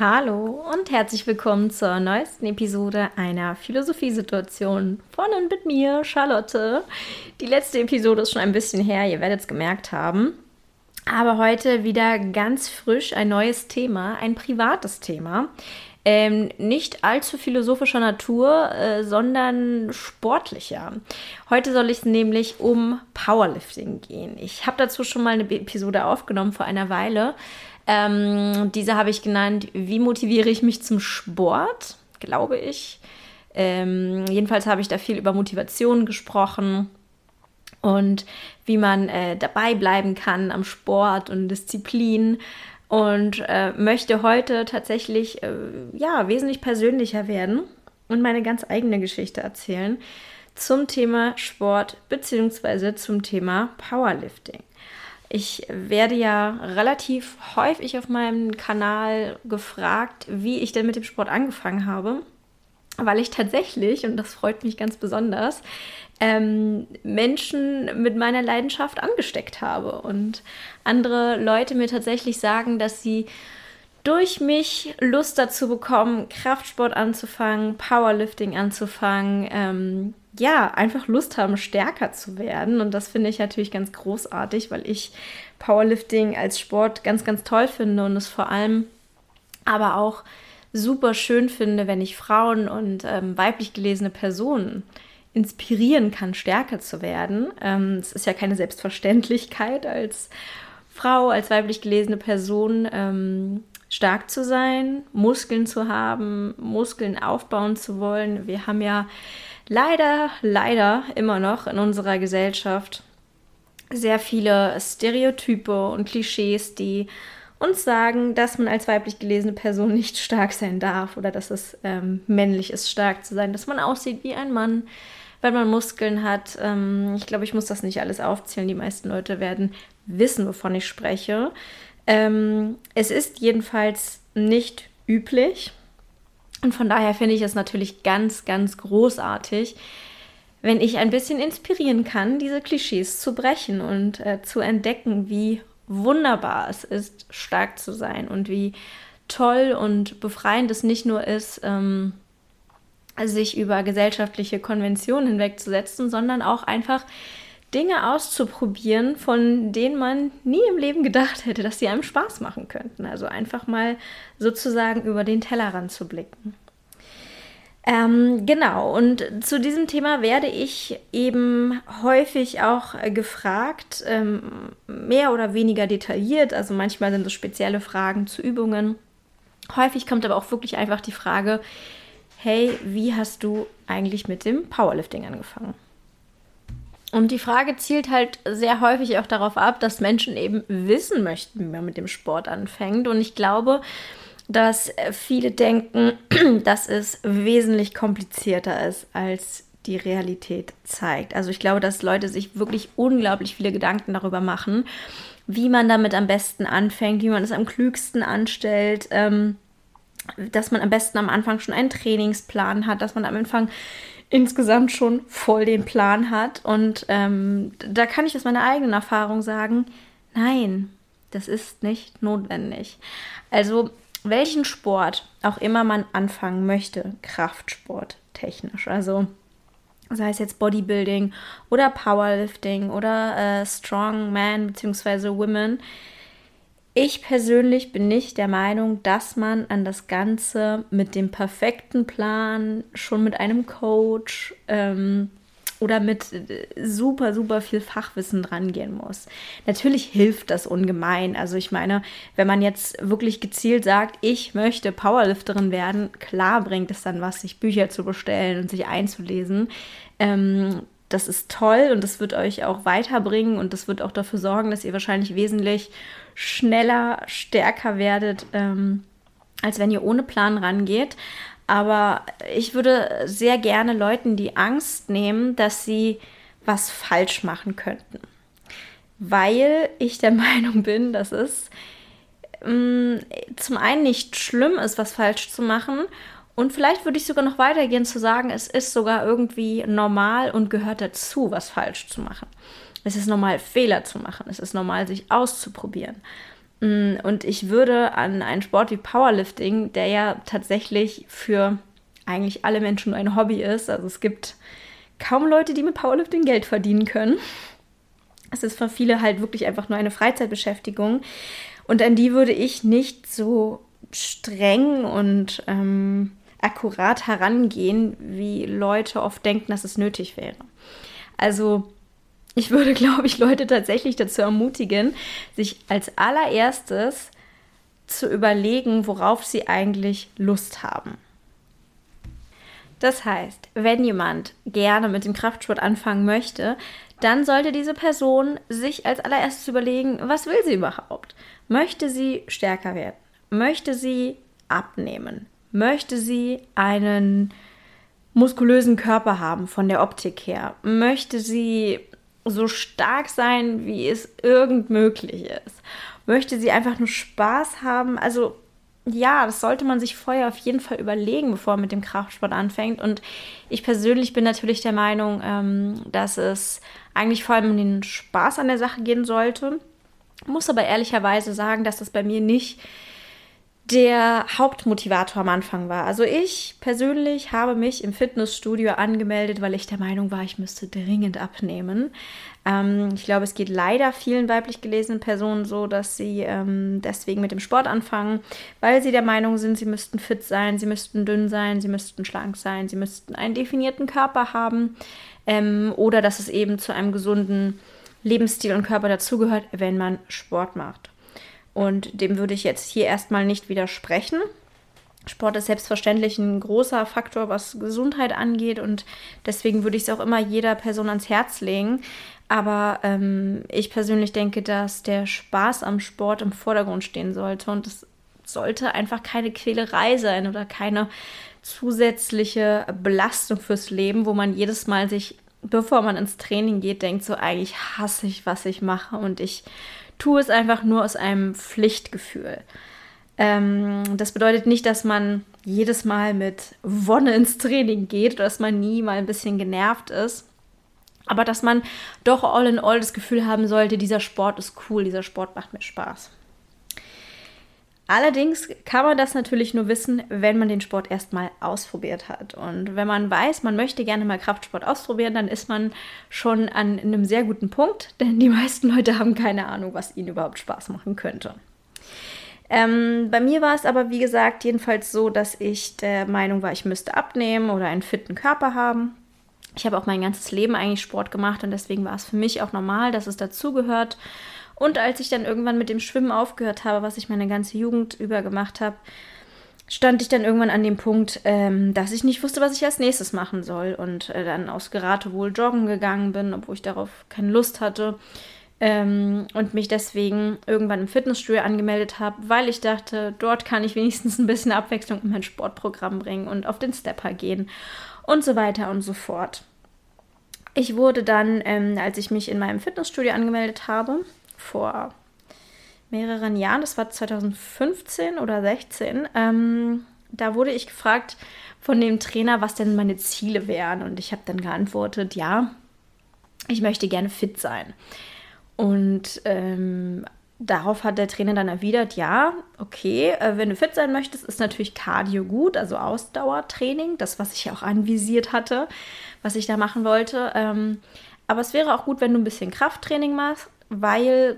Hallo und herzlich willkommen zur neuesten Episode einer Philosophiesituation von und mit mir, Charlotte. Die letzte Episode ist schon ein bisschen her, ihr werdet es gemerkt haben. Aber heute wieder ganz frisch ein neues Thema, ein privates Thema. Ähm, nicht allzu philosophischer Natur, äh, sondern sportlicher. Heute soll es nämlich um Powerlifting gehen. Ich habe dazu schon mal eine Episode aufgenommen vor einer Weile. Ähm, diese habe ich genannt, wie motiviere ich mich zum Sport, glaube ich. Ähm, jedenfalls habe ich da viel über Motivation gesprochen und wie man äh, dabei bleiben kann am Sport und Disziplin und äh, möchte heute tatsächlich äh, ja wesentlich persönlicher werden und meine ganz eigene Geschichte erzählen zum Thema Sport bzw. zum Thema Powerlifting. Ich werde ja relativ häufig auf meinem Kanal gefragt, wie ich denn mit dem Sport angefangen habe, weil ich tatsächlich, und das freut mich ganz besonders, ähm, Menschen mit meiner Leidenschaft angesteckt habe und andere Leute mir tatsächlich sagen, dass sie durch mich Lust dazu bekommen, Kraftsport anzufangen, Powerlifting anzufangen, ähm, ja, einfach Lust haben, stärker zu werden. Und das finde ich natürlich ganz großartig, weil ich Powerlifting als Sport ganz, ganz toll finde und es vor allem aber auch super schön finde, wenn ich Frauen und ähm, weiblich gelesene Personen inspirieren kann, stärker zu werden. Ähm, es ist ja keine Selbstverständlichkeit als Frau, als weiblich gelesene Person ähm, stark zu sein, Muskeln zu haben, Muskeln aufbauen zu wollen. Wir haben ja leider, leider immer noch in unserer Gesellschaft sehr viele Stereotype und Klischees, die uns sagen, dass man als weiblich gelesene Person nicht stark sein darf oder dass es ähm, männlich ist, stark zu sein, dass man aussieht wie ein Mann, wenn man Muskeln hat. Ähm, ich glaube, ich muss das nicht alles aufzählen. Die meisten Leute werden wissen, wovon ich spreche. Ähm, es ist jedenfalls nicht üblich, und von daher finde ich es natürlich ganz, ganz großartig, wenn ich ein bisschen inspirieren kann, diese Klischees zu brechen und äh, zu entdecken, wie wunderbar es ist, stark zu sein und wie toll und befreiend es nicht nur ist, ähm, sich über gesellschaftliche Konventionen hinwegzusetzen, sondern auch einfach Dinge auszuprobieren, von denen man nie im Leben gedacht hätte, dass sie einem Spaß machen könnten. Also einfach mal sozusagen über den Tellerrand zu blicken. Ähm, genau, und zu diesem Thema werde ich eben häufig auch äh, gefragt, ähm, mehr oder weniger detailliert. Also manchmal sind es spezielle Fragen zu Übungen. Häufig kommt aber auch wirklich einfach die Frage, hey, wie hast du eigentlich mit dem Powerlifting angefangen? Und die Frage zielt halt sehr häufig auch darauf ab, dass Menschen eben wissen möchten, wie man mit dem Sport anfängt. Und ich glaube, dass viele denken, dass es wesentlich komplizierter ist, als die Realität zeigt. Also ich glaube, dass Leute sich wirklich unglaublich viele Gedanken darüber machen, wie man damit am besten anfängt, wie man es am klügsten anstellt. Ähm, dass man am besten am Anfang schon einen Trainingsplan hat, dass man am Anfang insgesamt schon voll den Plan hat. Und ähm, da kann ich aus meiner eigenen Erfahrung sagen, nein, das ist nicht notwendig. Also welchen Sport auch immer man anfangen möchte, Kraftsport technisch, also sei es jetzt Bodybuilding oder Powerlifting oder äh, Strongman bzw. Women, ich persönlich bin nicht der Meinung, dass man an das Ganze mit dem perfekten Plan, schon mit einem Coach ähm, oder mit äh, super, super viel Fachwissen drangehen muss. Natürlich hilft das ungemein. Also ich meine, wenn man jetzt wirklich gezielt sagt, ich möchte Powerlifterin werden, klar bringt es dann was, sich Bücher zu bestellen und sich einzulesen. Ähm, das ist toll und das wird euch auch weiterbringen und das wird auch dafür sorgen, dass ihr wahrscheinlich wesentlich schneller, stärker werdet, ähm, als wenn ihr ohne Plan rangeht. Aber ich würde sehr gerne Leuten die Angst nehmen, dass sie was falsch machen könnten. Weil ich der Meinung bin, dass es ähm, zum einen nicht schlimm ist, was falsch zu machen. Und vielleicht würde ich sogar noch weitergehen zu sagen, es ist sogar irgendwie normal und gehört dazu, was falsch zu machen. Es ist normal, Fehler zu machen. Es ist normal, sich auszuprobieren. Mm, und ich würde an einen Sport wie Powerlifting, der ja tatsächlich für eigentlich alle Menschen nur ein Hobby ist, also es gibt kaum Leute, die mit Powerlifting Geld verdienen können. Es ist für viele halt wirklich einfach nur eine Freizeitbeschäftigung. Und an die würde ich nicht so streng und ähm, akkurat herangehen, wie Leute oft denken, dass es nötig wäre. Also ich würde, glaube ich, Leute tatsächlich dazu ermutigen, sich als allererstes zu überlegen, worauf sie eigentlich Lust haben. Das heißt, wenn jemand gerne mit dem Kraftsport anfangen möchte, dann sollte diese Person sich als allererstes überlegen, was will sie überhaupt? Möchte sie stärker werden? Möchte sie abnehmen? Möchte sie einen muskulösen Körper haben von der Optik her? Möchte sie so stark sein, wie es irgend möglich ist? Möchte sie einfach nur Spaß haben? Also ja, das sollte man sich vorher auf jeden Fall überlegen, bevor man mit dem Kraftsport anfängt. Und ich persönlich bin natürlich der Meinung, ähm, dass es eigentlich vor allem um den Spaß an der Sache gehen sollte. Muss aber ehrlicherweise sagen, dass das bei mir nicht der Hauptmotivator am Anfang war. Also ich persönlich habe mich im Fitnessstudio angemeldet, weil ich der Meinung war, ich müsste dringend abnehmen. Ähm, ich glaube, es geht leider vielen weiblich gelesenen Personen so, dass sie ähm, deswegen mit dem Sport anfangen, weil sie der Meinung sind, sie müssten fit sein, sie müssten dünn sein, sie müssten schlank sein, sie müssten einen definierten Körper haben ähm, oder dass es eben zu einem gesunden Lebensstil und Körper dazugehört, wenn man Sport macht. Und dem würde ich jetzt hier erstmal nicht widersprechen. Sport ist selbstverständlich ein großer Faktor, was Gesundheit angeht und deswegen würde ich es auch immer jeder Person ans Herz legen. Aber ähm, ich persönlich denke, dass der Spaß am Sport im Vordergrund stehen sollte und es sollte einfach keine Quälerei sein oder keine zusätzliche Belastung fürs Leben, wo man jedes Mal sich, bevor man ins Training geht, denkt, so eigentlich hasse ich, was ich mache und ich tue es einfach nur aus einem Pflichtgefühl. Ähm, das bedeutet nicht, dass man jedes Mal mit Wonne ins Training geht oder dass man nie mal ein bisschen genervt ist. Aber dass man doch all in all das Gefühl haben sollte, dieser Sport ist cool, dieser Sport macht mir Spaß. Allerdings kann man das natürlich nur wissen, wenn man den Sport erstmal ausprobiert hat. Und wenn man weiß, man möchte gerne mal Kraftsport ausprobieren, dann ist man schon an einem sehr guten Punkt, denn die meisten Leute haben keine Ahnung, was ihnen überhaupt Spaß machen könnte. Ähm, bei mir war es aber, wie gesagt, jedenfalls so, dass ich der Meinung war, ich müsste abnehmen oder einen fitten Körper haben. Ich habe auch mein ganzes Leben eigentlich Sport gemacht und deswegen war es für mich auch normal, dass es dazugehört. Und als ich dann irgendwann mit dem Schwimmen aufgehört habe, was ich meine ganze Jugend über gemacht habe, stand ich dann irgendwann an dem Punkt, ähm, dass ich nicht wusste, was ich als nächstes machen soll. Und äh, dann aus Geratewohl joggen gegangen bin, obwohl ich darauf keine Lust hatte. Ähm, und mich deswegen irgendwann im Fitnessstudio angemeldet habe, weil ich dachte, dort kann ich wenigstens ein bisschen Abwechslung in mein Sportprogramm bringen und auf den Stepper gehen und so weiter und so fort. Ich wurde dann, ähm, als ich mich in meinem Fitnessstudio angemeldet habe, vor mehreren Jahren, das war 2015 oder 16, ähm, da wurde ich gefragt von dem Trainer, was denn meine Ziele wären. Und ich habe dann geantwortet, ja, ich möchte gerne fit sein. Und ähm, darauf hat der Trainer dann erwidert, ja, okay, äh, wenn du fit sein möchtest, ist natürlich Cardio gut, also Ausdauertraining, das, was ich auch anvisiert hatte, was ich da machen wollte. Ähm, aber es wäre auch gut, wenn du ein bisschen Krafttraining machst, weil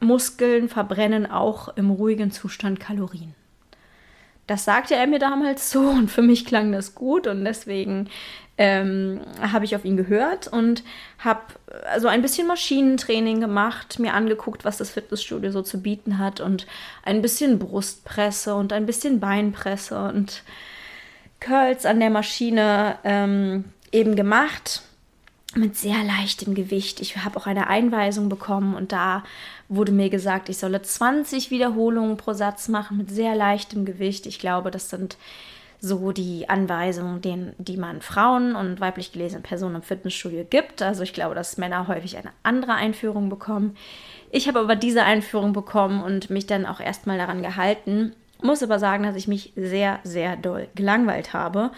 Muskeln verbrennen auch im ruhigen Zustand Kalorien. Das sagte er mir damals so und für mich klang das gut und deswegen ähm, habe ich auf ihn gehört und habe also ein bisschen Maschinentraining gemacht, mir angeguckt, was das Fitnessstudio so zu bieten hat und ein bisschen Brustpresse und ein bisschen Beinpresse und Curls an der Maschine ähm, eben gemacht mit sehr leichtem Gewicht. Ich habe auch eine Einweisung bekommen und da wurde mir gesagt, ich solle 20 Wiederholungen pro Satz machen mit sehr leichtem Gewicht. Ich glaube, das sind so die Anweisungen, den, die man Frauen und weiblich gelesenen Personen im Fitnessstudio gibt. Also ich glaube, dass Männer häufig eine andere Einführung bekommen. Ich habe aber diese Einführung bekommen und mich dann auch erstmal daran gehalten. Muss aber sagen, dass ich mich sehr, sehr doll gelangweilt habe.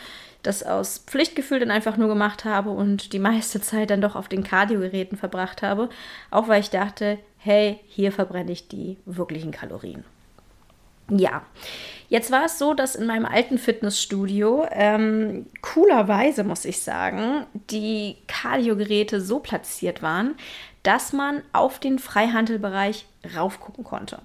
Das aus Pflichtgefühl dann einfach nur gemacht habe und die meiste Zeit dann doch auf den Kardiogeräten verbracht habe. Auch weil ich dachte, hey, hier verbrenne ich die wirklichen Kalorien. Ja, jetzt war es so, dass in meinem alten Fitnessstudio ähm, coolerweise, muss ich sagen, die Kardiogeräte so platziert waren, dass man auf den Freihandelbereich raufgucken konnte.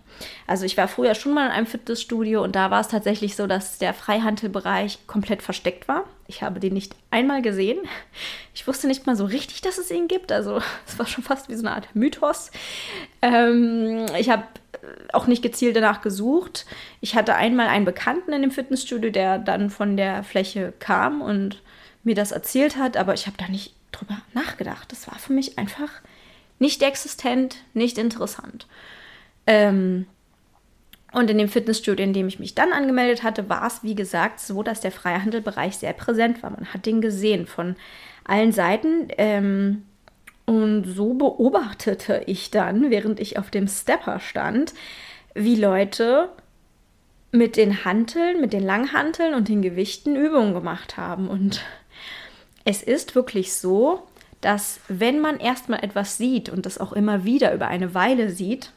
Also ich war früher schon mal in einem Fitnessstudio und da war es tatsächlich so, dass der Freihandelbereich komplett versteckt war. Ich habe den nicht einmal gesehen. Ich wusste nicht mal so richtig, dass es ihn gibt. Also es war schon fast wie so eine Art Mythos. Ähm, ich habe auch nicht gezielt danach gesucht. Ich hatte einmal einen Bekannten in dem Fitnessstudio, der dann von der Fläche kam und mir das erzählt hat, aber ich habe da nicht drüber nachgedacht. Das war für mich einfach nicht existent, nicht interessant. Ähm, und in dem Fitnessstudio, in dem ich mich dann angemeldet hatte, war es, wie gesagt, so, dass der Freihandelbereich sehr präsent war. Man hat den gesehen von allen Seiten. Ähm, und so beobachtete ich dann, während ich auf dem Stepper stand, wie Leute mit den Hanteln, mit den Langhanteln und den Gewichten Übungen gemacht haben. Und es ist wirklich so, dass wenn man erstmal etwas sieht und das auch immer wieder über eine Weile sieht,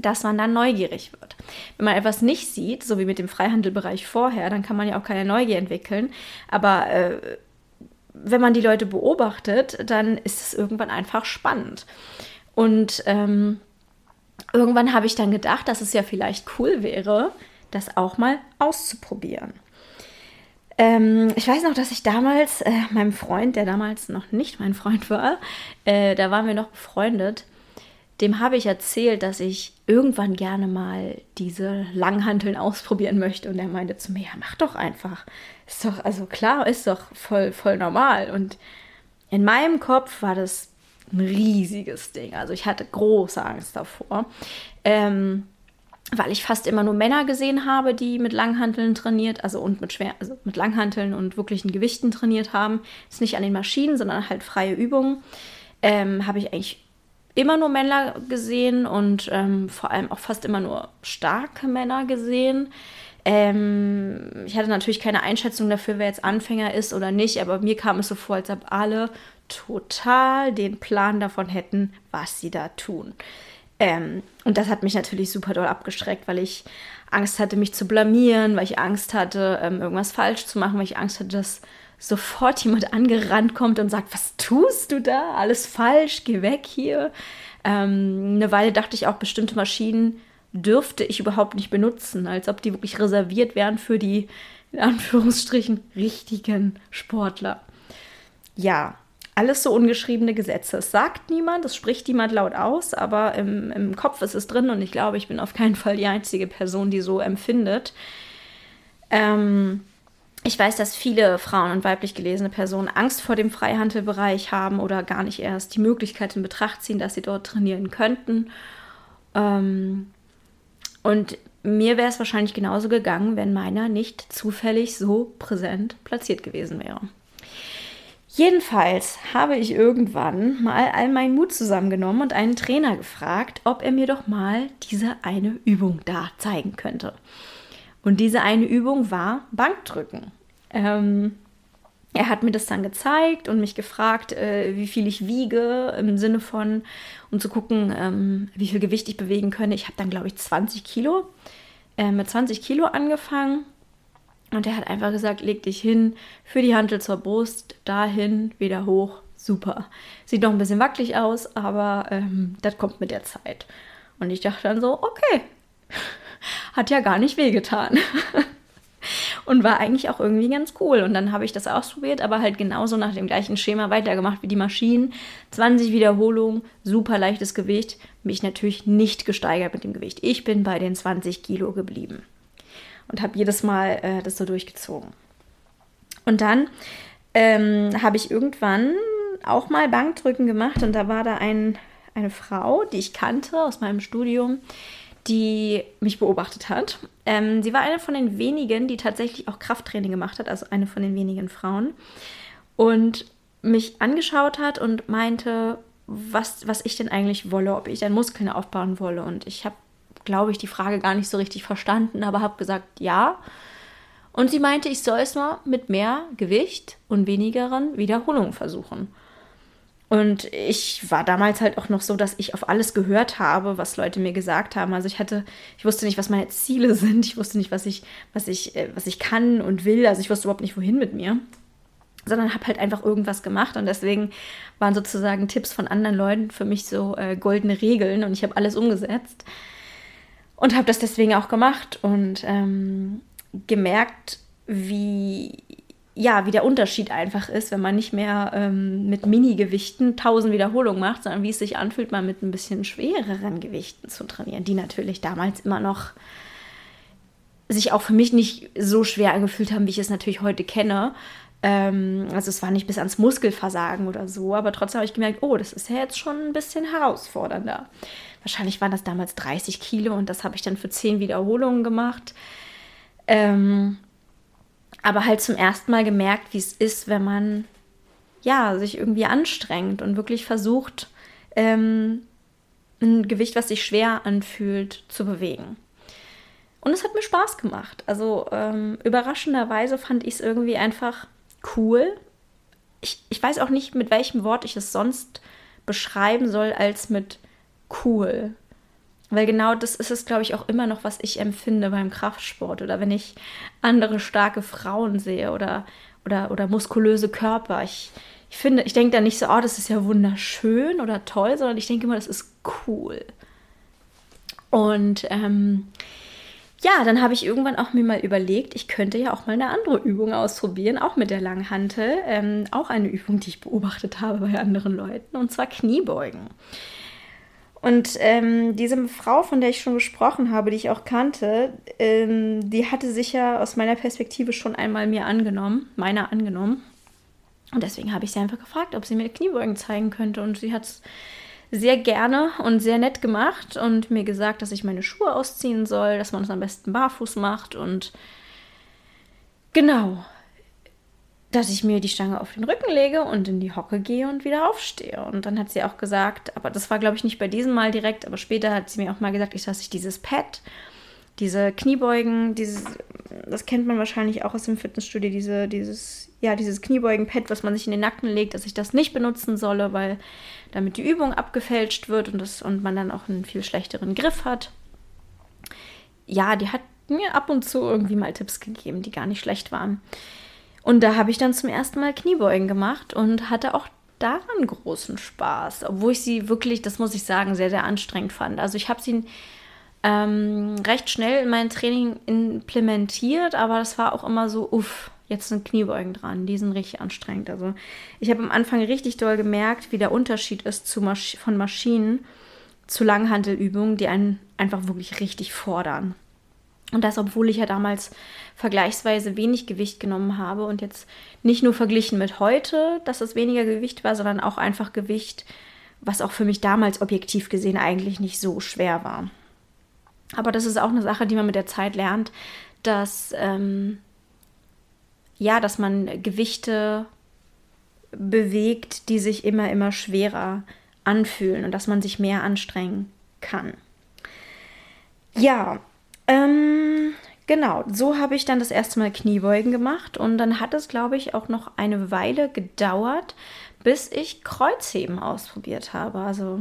dass man dann neugierig wird. Wenn man etwas nicht sieht, so wie mit dem Freihandelbereich vorher, dann kann man ja auch keine Neugier entwickeln. Aber äh, wenn man die Leute beobachtet, dann ist es irgendwann einfach spannend. Und ähm, irgendwann habe ich dann gedacht, dass es ja vielleicht cool wäre, das auch mal auszuprobieren. Ähm, ich weiß noch, dass ich damals äh, meinem Freund, der damals noch nicht mein Freund war, äh, da waren wir noch befreundet, dem habe ich erzählt, dass ich irgendwann gerne mal diese Langhanteln ausprobieren möchte. Und er meinte zu mir, ja, mach doch einfach. Ist doch, also klar, ist doch voll, voll normal. Und in meinem Kopf war das ein riesiges Ding. Also ich hatte große Angst davor. Ähm, weil ich fast immer nur Männer gesehen habe, die mit Langhanteln trainiert, also und mit schwer, also mit Langhanteln und wirklichen Gewichten trainiert haben. Ist nicht an den Maschinen, sondern halt freie Übungen. Ähm, habe ich eigentlich immer nur Männer gesehen und ähm, vor allem auch fast immer nur starke Männer gesehen. Ähm, ich hatte natürlich keine Einschätzung dafür, wer jetzt Anfänger ist oder nicht, aber mir kam es so vor, als ob alle total den Plan davon hätten, was sie da tun. Ähm, und das hat mich natürlich super doll abgeschreckt, weil ich Angst hatte, mich zu blamieren, weil ich Angst hatte, ähm, irgendwas falsch zu machen, weil ich Angst hatte, dass sofort jemand angerannt kommt und sagt, was tust du da? Alles falsch, geh weg hier. Ähm, eine Weile dachte ich auch, bestimmte Maschinen dürfte ich überhaupt nicht benutzen, als ob die wirklich reserviert wären für die, in Anführungsstrichen, richtigen Sportler. Ja, alles so ungeschriebene Gesetze. Es sagt niemand, es spricht niemand laut aus, aber im, im Kopf ist es drin und ich glaube, ich bin auf keinen Fall die einzige Person, die so empfindet. Ähm, ich weiß, dass viele Frauen und weiblich gelesene Personen Angst vor dem Freihandelbereich haben oder gar nicht erst die Möglichkeit in Betracht ziehen, dass sie dort trainieren könnten. Ähm, und mir wäre es wahrscheinlich genauso gegangen, wenn meiner nicht zufällig so präsent platziert gewesen wäre. Jedenfalls habe ich irgendwann mal all meinen Mut zusammengenommen und einen Trainer gefragt, ob er mir doch mal diese eine Übung da zeigen könnte. Und diese eine Übung war Bankdrücken. Ähm, er hat mir das dann gezeigt und mich gefragt, äh, wie viel ich wiege, im Sinne von, um zu gucken, ähm, wie viel Gewicht ich bewegen könne. Ich habe dann, glaube ich, 20 Kilo, äh, mit 20 Kilo angefangen und er hat einfach gesagt, leg dich hin, für die Hantel zur Brust, dahin, wieder hoch, super. Sieht noch ein bisschen wackelig aus, aber ähm, das kommt mit der Zeit. Und ich dachte dann so, okay, hat ja gar nicht wehgetan. und war eigentlich auch irgendwie ganz cool. Und dann habe ich das ausprobiert, aber halt genauso nach dem gleichen Schema weitergemacht wie die Maschinen. 20 Wiederholungen, super leichtes Gewicht, mich natürlich nicht gesteigert mit dem Gewicht. Ich bin bei den 20 Kilo geblieben und habe jedes Mal äh, das so durchgezogen. Und dann ähm, habe ich irgendwann auch mal Bankdrücken gemacht und da war da ein, eine Frau, die ich kannte aus meinem Studium, die mich beobachtet hat. Ähm, sie war eine von den wenigen, die tatsächlich auch Krafttraining gemacht hat, also eine von den wenigen Frauen. Und mich angeschaut hat und meinte, was, was ich denn eigentlich wolle, ob ich dann Muskeln aufbauen wolle. Und ich habe glaube ich, die Frage gar nicht so richtig verstanden, aber habe gesagt, ja. Und sie meinte, ich soll es mal mit mehr Gewicht und wenigeren Wiederholungen versuchen. Und ich war damals halt auch noch so, dass ich auf alles gehört habe, was Leute mir gesagt haben. Also ich hatte, ich wusste nicht, was meine Ziele sind. Ich wusste nicht, was ich, was ich, äh, was ich kann und will. Also ich wusste überhaupt nicht, wohin mit mir. Sondern habe halt einfach irgendwas gemacht. Und deswegen waren sozusagen Tipps von anderen Leuten für mich so äh, goldene Regeln. Und ich habe alles umgesetzt. Und habe das deswegen auch gemacht und ähm, gemerkt, wie ja, wie der Unterschied einfach ist, wenn man nicht mehr ähm, mit Mini-Gewichten 1000 Wiederholungen macht, sondern wie es sich anfühlt, mal mit ein bisschen schwereren Gewichten zu trainieren, die natürlich damals immer noch sich auch für mich nicht so schwer angefühlt haben, wie ich es natürlich heute kenne. Ähm, also es war nicht bis ans Muskelversagen oder so, aber trotzdem habe ich gemerkt, oh, das ist ja jetzt schon ein bisschen herausfordernder. Wahrscheinlich waren das damals 30 Kilo und das habe ich dann für 10 Wiederholungen gemacht. Ähm, aber halt zum ersten Mal gemerkt, wie es ist, wenn man ja sich irgendwie anstrengt und wirklich versucht, ähm, ein Gewicht, was sich schwer anfühlt, zu bewegen. Und es hat mir Spaß gemacht. Also ähm, überraschenderweise fand ich es irgendwie einfach cool. Ich, ich weiß auch nicht, mit welchem Wort ich es sonst beschreiben soll, als mit cool. Weil genau das ist es, glaube ich, auch immer noch, was ich empfinde beim Kraftsport oder wenn ich andere starke Frauen sehe oder, oder, oder muskulöse Körper. Ich, ich finde, ich denke da nicht so, oh, das ist ja wunderschön oder toll, sondern ich denke immer, das ist cool. Und ähm, ja, dann habe ich irgendwann auch mir mal überlegt, ich könnte ja auch mal eine andere Übung ausprobieren, auch mit der Langhantel. Ähm, auch eine Übung, die ich beobachtet habe bei anderen Leuten, und zwar Kniebeugen. Und ähm, diese Frau, von der ich schon gesprochen habe, die ich auch kannte, ähm, die hatte sich ja aus meiner Perspektive schon einmal mir angenommen, meiner angenommen. Und deswegen habe ich sie einfach gefragt, ob sie mir Kniebeugen zeigen könnte. Und sie hat es sehr gerne und sehr nett gemacht und mir gesagt, dass ich meine Schuhe ausziehen soll, dass man es am besten barfuß macht. Und genau, dass ich mir die Stange auf den Rücken lege und in die Hocke gehe und wieder aufstehe. Und dann hat sie auch gesagt, aber das war, glaube ich, nicht bei diesem Mal direkt, aber später hat sie mir auch mal gesagt, ich dass ich dieses Pad, diese Kniebeugen, dieses, das kennt man wahrscheinlich auch aus dem Fitnessstudio, diese, dieses, ja, dieses Kniebeugen-Pad, was man sich in den Nacken legt, dass ich das nicht benutzen solle, weil damit die Übung abgefälscht wird und, das, und man dann auch einen viel schlechteren Griff hat. Ja, die hat mir ab und zu irgendwie mal Tipps gegeben, die gar nicht schlecht waren. Und da habe ich dann zum ersten Mal Kniebeugen gemacht und hatte auch daran großen Spaß, obwohl ich sie wirklich, das muss ich sagen, sehr, sehr anstrengend fand. Also ich habe sie ähm, recht schnell in mein Training implementiert, aber das war auch immer so, uff, jetzt sind Kniebeugen dran, die sind richtig anstrengend. Also ich habe am Anfang richtig doll gemerkt, wie der Unterschied ist zu Masch von Maschinen zu Langhantelübungen, die einen einfach wirklich richtig fordern. Und das, obwohl ich ja damals vergleichsweise wenig Gewicht genommen habe und jetzt nicht nur verglichen mit heute, dass es weniger Gewicht war, sondern auch einfach Gewicht, was auch für mich damals objektiv gesehen eigentlich nicht so schwer war. Aber das ist auch eine Sache, die man mit der Zeit lernt, dass ähm, ja, dass man Gewichte bewegt, die sich immer, immer schwerer anfühlen und dass man sich mehr anstrengen kann. Ja, ähm, genau, so habe ich dann das erste Mal Kniebeugen gemacht und dann hat es, glaube ich, auch noch eine Weile gedauert, bis ich Kreuzheben ausprobiert habe. Also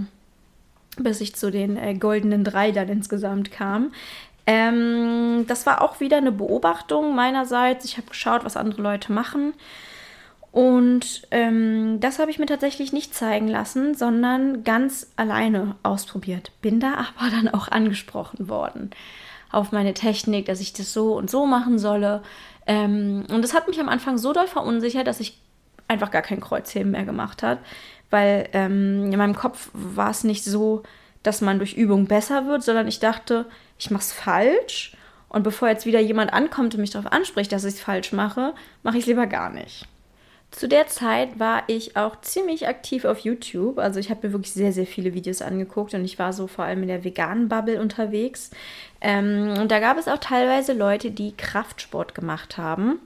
bis ich zu den äh, goldenen drei dann insgesamt kam. Ähm, das war auch wieder eine Beobachtung meinerseits. Ich habe geschaut, was andere Leute machen. Und ähm, das habe ich mir tatsächlich nicht zeigen lassen, sondern ganz alleine ausprobiert. Bin da aber dann auch angesprochen worden auf meine Technik, dass ich das so und so machen solle. Ähm, und das hat mich am Anfang so doll verunsichert, dass ich einfach gar kein Kreuzheben mehr gemacht habe, weil ähm, in meinem Kopf war es nicht so, dass man durch Übung besser wird, sondern ich dachte, ich mache es falsch und bevor jetzt wieder jemand ankommt und mich darauf anspricht, dass ich es falsch mache, mache ich es lieber gar nicht. Zu der Zeit war ich auch ziemlich aktiv auf YouTube. Also ich habe mir wirklich sehr, sehr viele Videos angeguckt und ich war so vor allem in der veganen Bubble unterwegs. Ähm, und da gab es auch teilweise Leute, die Kraftsport gemacht haben.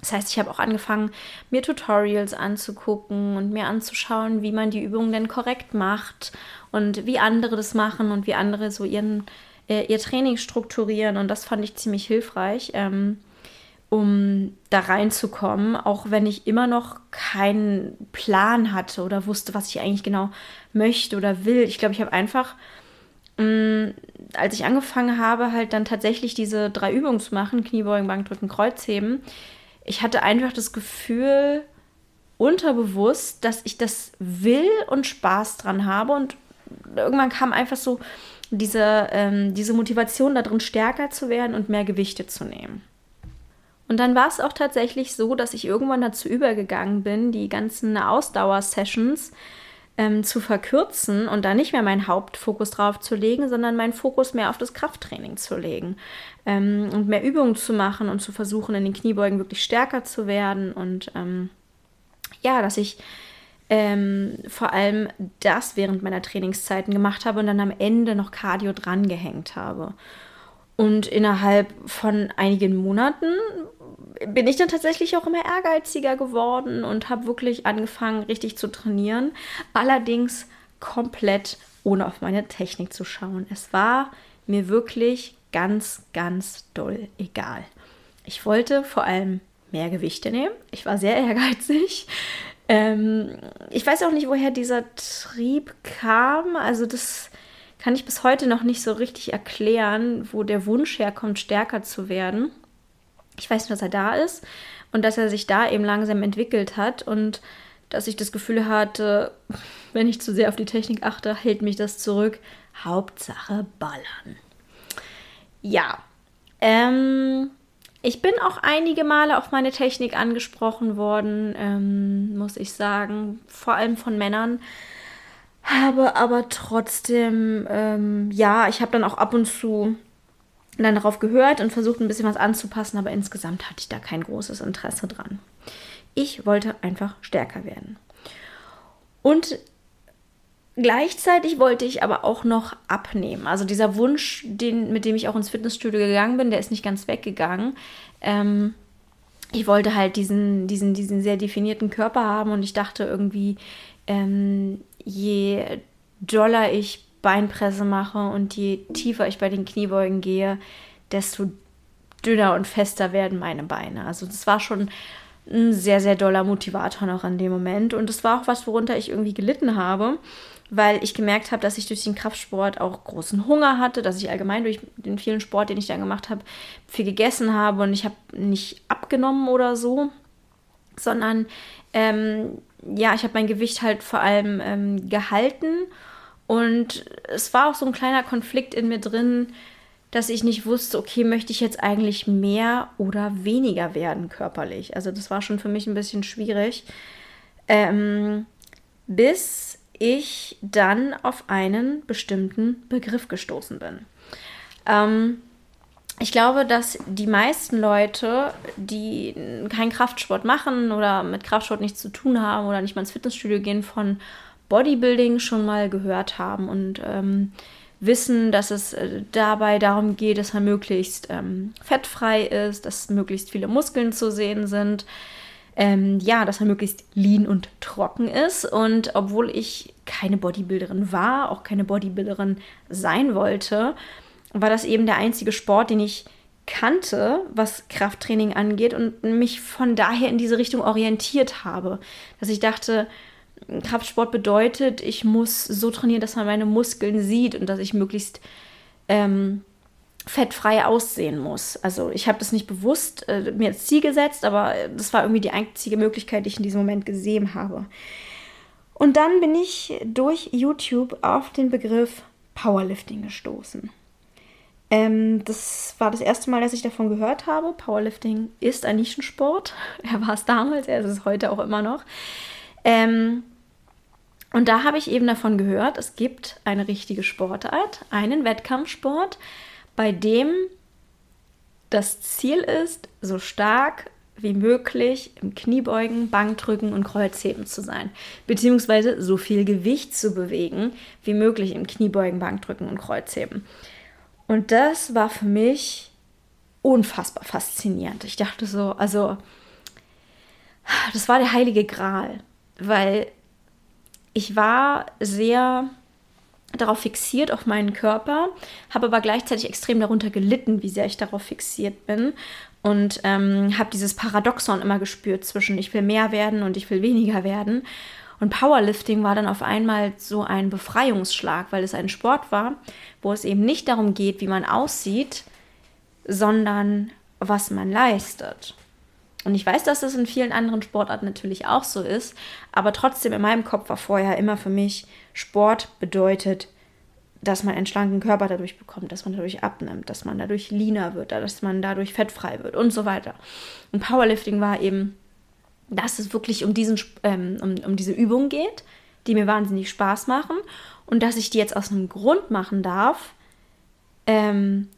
Das heißt, ich habe auch angefangen, mir Tutorials anzugucken und mir anzuschauen, wie man die Übungen denn korrekt macht und wie andere das machen und wie andere so ihren äh, ihr Training strukturieren und das fand ich ziemlich hilfreich. Ähm, um da reinzukommen, auch wenn ich immer noch keinen Plan hatte oder wusste, was ich eigentlich genau möchte oder will. Ich glaube, ich habe einfach, mh, mm, als ich angefangen habe, halt dann tatsächlich diese drei Übungen zu machen, Kniebeugen, Bankdrücken, Kreuzheben, ich hatte einfach das Gefühl, unterbewusst, dass ich das will und Spaß dran habe und irgendwann kam einfach so diese, ähm, diese Motivation darin, stärker zu werden und mehr Gewichte zu nehmen. Und dann war es auch tatsächlich so, dass ich irgendwann dazu übergegangen bin, die ganzen Ausdauersessions ähm, zu verkürzen und da nicht mehr meinen Hauptfokus drauf zu legen, sondern meinen Fokus mehr auf das Krafttraining zu legen ähm, und mehr Übungen zu machen und zu versuchen, in den Kniebeugen wirklich stärker zu werden und ähm, ja, dass ich ähm, vor allem das während meiner Trainingszeiten gemacht habe und dann am Ende noch Cardio drangehängt habe. Und innerhalb von einigen Monaten bin ich dann tatsächlich auch immer ehrgeiziger geworden und habe wirklich angefangen, richtig zu trainieren. Allerdings komplett ohne auf meine Technik zu schauen. Es war mir wirklich ganz, ganz doll egal. Ich wollte vor allem mehr Gewichte nehmen. Ich war sehr ehrgeizig. Ähm, ich weiß auch nicht, woher dieser Trieb kam. Also das kann ich bis heute noch nicht so richtig erklären, wo der Wunsch herkommt, stärker zu werden. Ich weiß nur, dass er da ist und dass er sich da eben langsam entwickelt hat und dass ich das Gefühl hatte, wenn ich zu sehr auf die Technik achte, hält mich das zurück. Hauptsache ballern. Ja, ähm, ich bin auch einige Male auf meine Technik angesprochen worden, ähm, muss ich sagen, vor allem von Männern habe aber trotzdem, ähm, ja, ich habe dann auch ab und zu dann darauf gehört und versucht ein bisschen was anzupassen, aber insgesamt hatte ich da kein großes Interesse dran. Ich wollte einfach stärker werden. Und gleichzeitig wollte ich aber auch noch abnehmen. Also dieser Wunsch, den, mit dem ich auch ins Fitnessstudio gegangen bin, der ist nicht ganz weggegangen. Ähm, ich wollte halt diesen, diesen, diesen sehr definierten Körper haben und ich dachte irgendwie, ähm, je doller ich Beinpresse mache und je tiefer ich bei den Kniebeugen gehe, desto dünner und fester werden meine Beine. Also das war schon ein sehr, sehr doller Motivator noch an dem Moment. Und das war auch was, worunter ich irgendwie gelitten habe, weil ich gemerkt habe, dass ich durch den Kraftsport auch großen Hunger hatte, dass ich allgemein durch den vielen Sport, den ich dann gemacht habe, viel gegessen habe und ich habe nicht abgenommen oder so, sondern ähm, ja, ich habe mein Gewicht halt vor allem ähm, gehalten und es war auch so ein kleiner Konflikt in mir drin, dass ich nicht wusste, okay, möchte ich jetzt eigentlich mehr oder weniger werden körperlich. Also das war schon für mich ein bisschen schwierig. Ähm, bis ich dann auf einen bestimmten Begriff gestoßen bin. Ähm, ich glaube, dass die meisten Leute, die keinen Kraftsport machen oder mit Kraftsport nichts zu tun haben oder nicht mal ins Fitnessstudio gehen, von Bodybuilding schon mal gehört haben und ähm, wissen, dass es äh, dabei darum geht, dass man möglichst ähm, fettfrei ist, dass möglichst viele Muskeln zu sehen sind. Ähm, ja, dass man möglichst lean und trocken ist. Und obwohl ich keine Bodybuilderin war, auch keine Bodybuilderin sein wollte, war das eben der einzige Sport, den ich kannte, was Krafttraining angeht und mich von daher in diese Richtung orientiert habe. Dass ich dachte, Kraftsport bedeutet, ich muss so trainieren, dass man meine Muskeln sieht und dass ich möglichst ähm, fettfrei aussehen muss. Also ich habe das nicht bewusst äh, mir als Ziel gesetzt, aber das war irgendwie die einzige Möglichkeit, die ich in diesem Moment gesehen habe. Und dann bin ich durch YouTube auf den Begriff Powerlifting gestoßen. Ähm, das war das erste Mal, dass ich davon gehört habe. Powerlifting ist ein Nischensport. Er war es damals, er ist es heute auch immer noch. Ähm, und da habe ich eben davon gehört, es gibt eine richtige Sportart, einen Wettkampfsport, bei dem das Ziel ist, so stark wie möglich im Kniebeugen, Bankdrücken und Kreuzheben zu sein, beziehungsweise so viel Gewicht zu bewegen wie möglich im Kniebeugen, Bankdrücken und Kreuzheben. Und das war für mich unfassbar faszinierend. Ich dachte so, also das war der heilige Gral weil ich war sehr darauf fixiert, auf meinen Körper, habe aber gleichzeitig extrem darunter gelitten, wie sehr ich darauf fixiert bin und ähm, habe dieses Paradoxon immer gespürt zwischen ich will mehr werden und ich will weniger werden. Und Powerlifting war dann auf einmal so ein Befreiungsschlag, weil es ein Sport war, wo es eben nicht darum geht, wie man aussieht, sondern was man leistet. Und ich weiß, dass das in vielen anderen Sportarten natürlich auch so ist, aber trotzdem in meinem Kopf war vorher immer für mich, Sport bedeutet, dass man einen schlanken Körper dadurch bekommt, dass man dadurch abnimmt, dass man dadurch leaner wird, dass man dadurch fettfrei wird und so weiter. Und Powerlifting war eben, dass es wirklich um, diesen, ähm, um, um diese Übung geht, die mir wahnsinnig Spaß machen und dass ich die jetzt aus einem Grund machen darf, ähm,